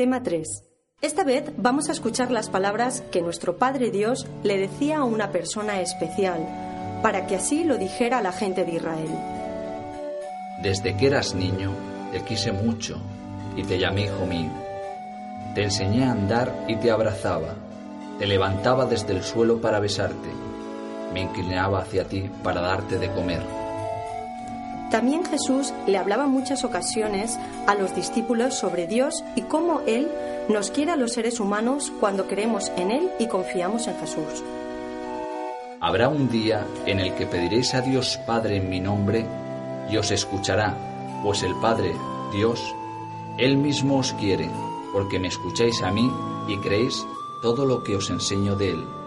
Tema 3. Esta vez vamos a escuchar las palabras que nuestro Padre Dios le decía a una persona especial, para que así lo dijera a la gente de Israel. Desde que eras niño, te quise mucho y te llamé hijo mío. Te enseñé a andar y te abrazaba. Te levantaba desde el suelo para besarte. Me inclinaba hacia ti para darte de comer. También Jesús le hablaba en muchas ocasiones a los discípulos sobre Dios y cómo Él nos quiere a los seres humanos cuando creemos en Él y confiamos en Jesús. Habrá un día en el que pediréis a Dios Padre en mi nombre y os escuchará, pues el Padre, Dios, Él mismo os quiere, porque me escucháis a mí y creéis todo lo que os enseño de Él.